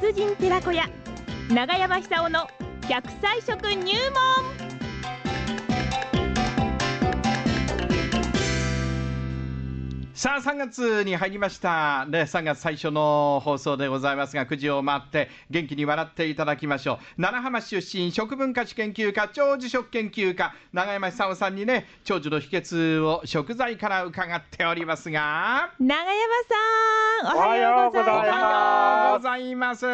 達人寺子屋。長山久夫の100歳食入門。さあ3月に入りました、ね、3月最初の放送でございますが9時を回って元気に笑っていただきましょう。奈良浜出身食文化史研究家長寿食研究家永山久夫さんにね長寿の秘訣を食材から伺っておりますが。長山さんおはようございおます。はようございます。も。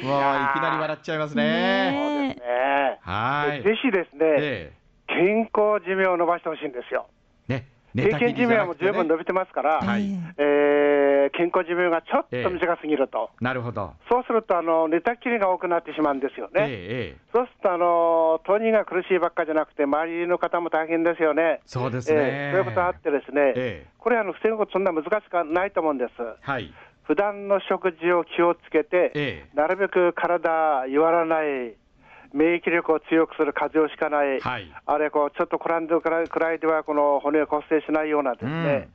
もういきなり笑っちゃいますね。ねね。はい。ぜひですね、え健康寿命を伸ばしてほしいんですよ。えね平均寿命も十分伸びてますから、はいえー健康寿命がちょっと短すぎると。なるほどそうすると、あの、寝たきりが多くなってしまうんですよね。ええええそうすると、あの、当人が苦しいばっかじゃなくて、周りの方も大変ですよね。そうですね、えーそういうことあってですね、ええこれあの、防ぐことそんな難しくないと思うんです。はい普段の食事を気をつけて、ええなるべく体弱らない、免疫力を強くする、風邪をひかない、はい。あれこう、ちょっとクランドくらいくらいでは、この骨を骨折しないようなですね、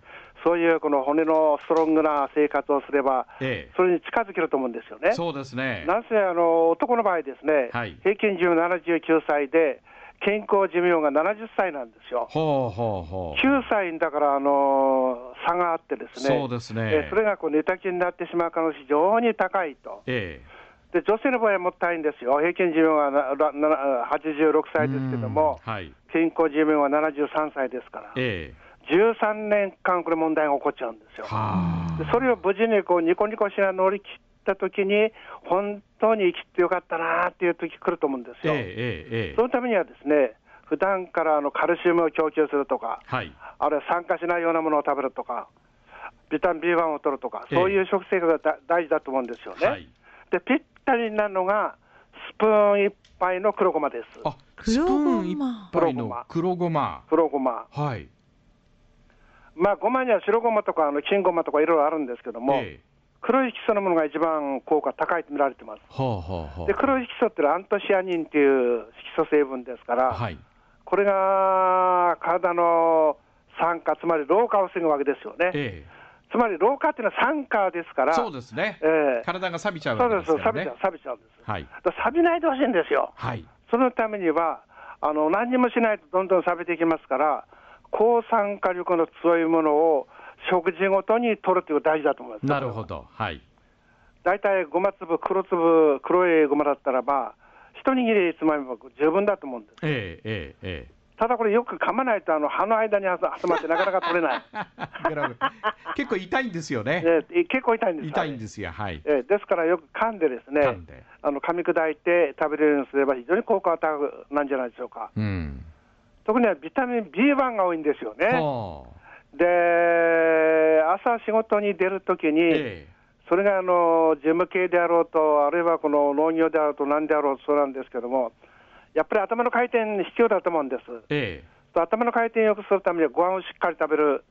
そういうこの骨のストロングな生活をすれば、ええ。それに近づけると思うんですよね。そうですね。なんせあの男の場合ですね、はい。平均寿命79歳で、健康寿命が70歳なんですよ。ほうほうほう。9歳だから、あの差があってですね、そうですね。えそれがこう寝たきりになってしまう可能性非常に高いと。えで女性の場合はもったいんですよ、平均寿命がななな86え歳ですけども、うんはい。健康寿命は73歳ですから、え13年間、これ、問題が起こっちゃうんですよ。でそれを無事にこうニコニコしながら乗り切ったときに、本当に生きてよかったなっていう時来ると思うんですよ。ええそのためにはですね、普段からあのカルシウムを供給するとか、はい。あるいは酸化しないようなものを食べるとか、ビタミン B1 を取るとか、ええそういう食生活がだ大事だと思うんですよね。はい。で、ぴったりなのが、スプーン一杯の黒ごまです。あスプ黒ごまーン一杯の黒ごま黒ごま。はいまあ、ごまには白ごまとか、あの金ごまとかいろいろあるんですけども、ええ黒い色素のものが一番効果高いと見られてます。ほうほうほうで、黒い色素ってのはアントシアニンっていう色素成分ですから、はいこれが体の酸化、つまり老化を防ぐわけですよね。えつまり老化っていうのは酸化ですから、えそうですねええ体が錆びちゃうそうで、わけですすからね錆びちゃう、錆びちゃうんです。はいだ錆びないでほしいんですよ。はいそのためには、あの何にもしないとどんどん錆びていきますから、抗酸化力の強いものを食事ごとに取るというのが大事だと思います。なるほどはい大体ごま粒、黒粒、黒いごまだったらば、一握りつまみも十分だと思うんです。えええええただこれ、よく噛まないと、あの歯の間に挟挟まってなかなか取れない。結構痛いんですよね。え結構痛いんです痛いんですよはい。えですからよく噛んでですね、あの噛み砕いて食べれるようにすれば非常に効果が高くなんじゃないでしょうか。うん。特にはビタミン B1 が多いんですよね。で、朝仕事に出るときに、えそれがあの事務系であろうと、あるいはこの農業であろうと、なんであろうとそうなんですけども、やっぱり頭の回転必要だと思うんです。ええ頭の回転を良くするためにはご飯をしっかり食べる、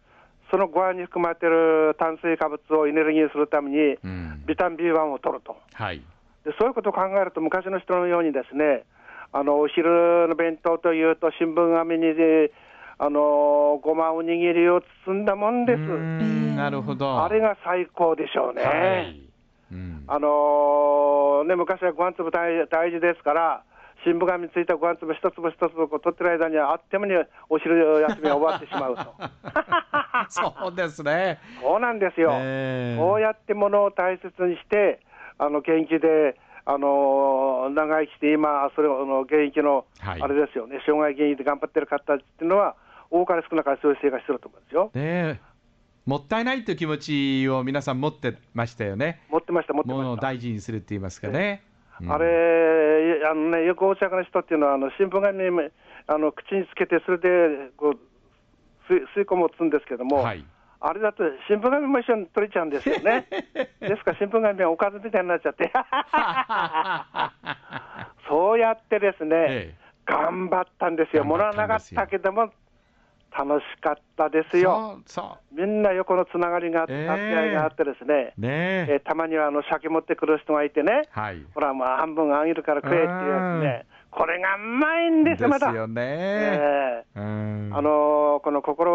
そのご飯に含まれている炭水化物をエネルギーにするためにえ、うんビタミン B1 を取ると。はいでそういうことを考えると、昔の人のようにですね、あのお昼の弁当というと、新聞紙にで、あのごまおにぎりを包んだもんです。んなるほどあれが最高でしょうね。はいうんあのーね、昔はご飯粒大大事ですから、新聞紙についたご飯粒一粒一粒こう取ってる間には、あっという間にお昼休みが終わってしまうと。そうですねそうなんですよ。ええこうやってものを大切にして、あの元気で、あのー長生きして、今、それをあの現役の、はいあれですよね、生涯現役で頑張ってる方っていうのは、多かれ少なかれそういう生活してると思うんですよ。ねえもったいないという気持ちを皆さん持ってましたよね持ってました、持ってものをました。大事にするって言いますかね、うんあれ、あのね、よくお茶の人っていうのは、あの新聞紙にあの口につけて、それでこう吸い吸い込むをつんですけども、はいあれだと新聞紙も一緒に取れちゃうんですよね。ですから新聞紙はおかずみたいになっちゃって。そうやってですね、え頑張ったんですよ。頑張物はなかったけども、楽しかったですえよ。そうそみんな横のつながりがあって、ええ助け合いがあってですね、うねええーたまにはあの鮭持ってくる人がいてね、はいほら、まあ、半分あげるから食えっていうやつね、これがうまいんですよ、また。よね、ええうんあのーこの心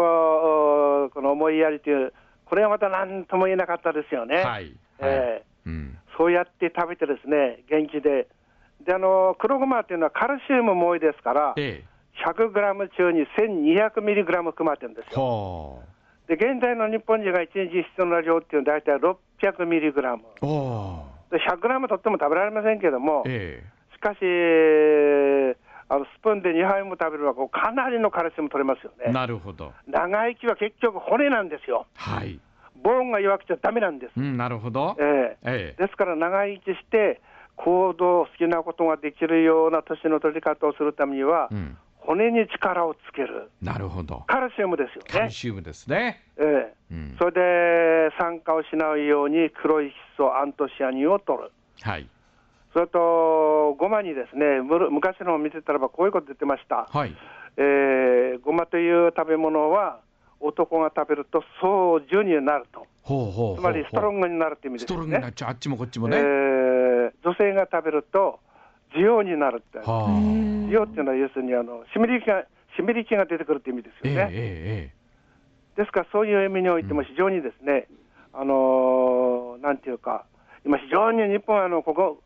を、この思いやりというこれはまた何とも言えなかったですよね。はい。ええうん。そうやって食べてですね、元気で。で、あの、黒ごまっていうのはカルシウムも多いですから、ええ。100グラム中に1200ミリグラム含まれてるんですよ。ほで、現在の日本人が1日必要な量っていうのは大体600ミリグラム。で100グラムとっても食べられませんけども、えしかし、あのスプーンで2杯も食べればこうかなりのカルシウム取れますよえ。ね。なるほど。長生きは結局骨なんですよ。はい。ボーンが弱くちゃダメなんです。うん、なるほど。えええですから長生きして、行動、好きなことができるような年の取り方をするためには、え。うん。骨に力をつける、なるほど。カルシウムですよねカル。シウムですね。ええうん。それで酸化をしないように黒いヒ素、アントシアニンを取る。はい。それと、ごまにですね、昔のを見てたらばこういうこと言ってました。はい。えーごまという食べ物は、男が食べると総樹になると。ほうほうほうほう。つまりストロングになるって意味ですよねストロングにな。っちゃう。あっちもこっちもえね。ー女性が食べると、需要になるって。はあ。需要っていうのは要するにあの湿り気が、湿り気が出てくるって意味ですよね。えええええですから、そういう意味においても非常にですね、あのーなんていうか、今、非常に日本はあのここ、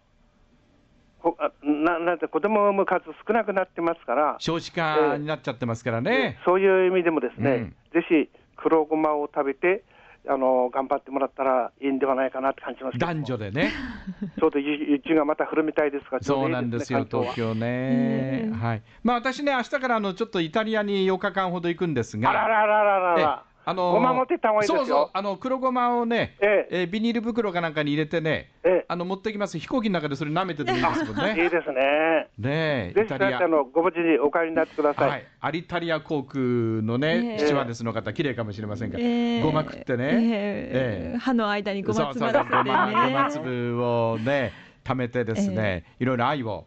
こあななんて子供を産む数少なくなってますからえ。、少子化になっちゃってますからね。そういう意味でもですね、うんぜひ黒ごまを食べて、あの頑張ってもらったらいいんではないかなって感じますけども男女でね。ちょうど雪がまた降るみたいですから、ちょそうないんですよ、東京ねえ。えはい。まあ私ね、明日からあのちょっとイタリアに8日間ほど行くんですが。あららららら、あのーごま持ってった方がいいですよ。そうそう、あの黒ごまをね、ええ。ービニール袋かなんかに入れてね、ええ。あの持ってきます、飛行機の中でそれ舐めててもいいですもんね。いいですね。ねえ、ぜひあのご無事にお帰りになってください。はい、アリタリア航空のね、ええ。スチュワーデスの方、綺麗かもしれませんが、ええ。ごま食ってね、ええ。ええ。歯の間にごま粒をね、貯めてですね、いろいろ愛を、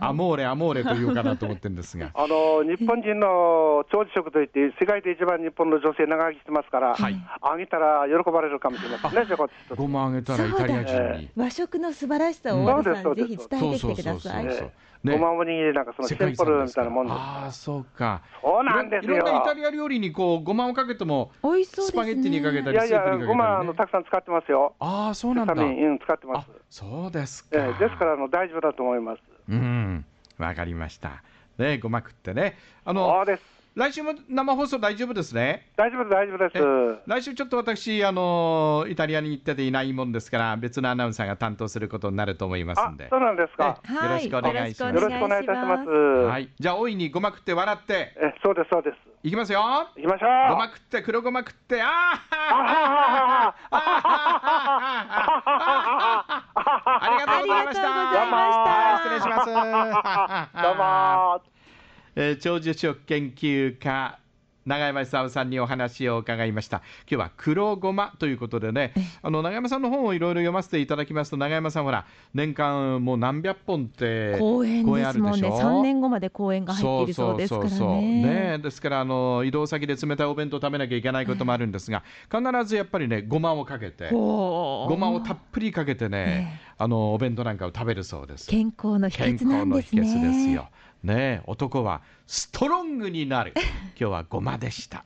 アモーレ、アモーレというかなと思ってるんですが。あの日本人の長寿食といって、世界で一番日本の女性長生きしてますから、はいあげたら喜ばれるかもしれませんね、ごまあげたらイタリア人に。和食の素晴らしさをうん大田さん、そうですぜひ伝えてきてください。そうそうそうそうごまおにぎりなんかそのシンプルみたいなもんですああ、そうか。そうなんですよいろんなイタリア料理にこうごまをかけても、美味しそうですね。スパゲッティにかけたりいやいや、スープにかけたりねごまあのたくさん使ってますよ。ああ、そうなんだ。使ってまあす。そうですか。ええですからあの大丈夫だと思います。うん、わかりました。ね、ごま食ってね。あその。来週も生放送大丈夫ですね？大丈夫です、大丈夫です。え来週ちょっと私、あのイタリアに行ってていないもんですから、別のアナウンサーが担当することになると思いますあんで。、そうなんですか。えよろしくお願いしますよろしくお願いいたします。はい、じゃあ、大いにごま食って笑って、え、そうです、そうです。いきますよ。行きましょう。ごま食って、黒ごま食って、ああははありがとうございました。ありがとうございましたはい、失礼します。どうも。えー長寿食研究家永山久夫さんにお話を伺いました今日は黒ごまということでねあの永山さんの本をいろいろ読ませていただきますと永山さんほら年間もう何百本って公演ですもんね。公演あるでしょ？3年後まで公演が入っているそうですからね。ねですからあの移動先で冷たいお弁当食べなきゃいけないこともあるんですが必ずやっぱりねごまをかけてごまをたっぷりかけてね、あのお弁当なんかを食べるそうです健康の秘健訣なんですね。訣ですよ。ねえ男はストロングになる。今日はごまでした。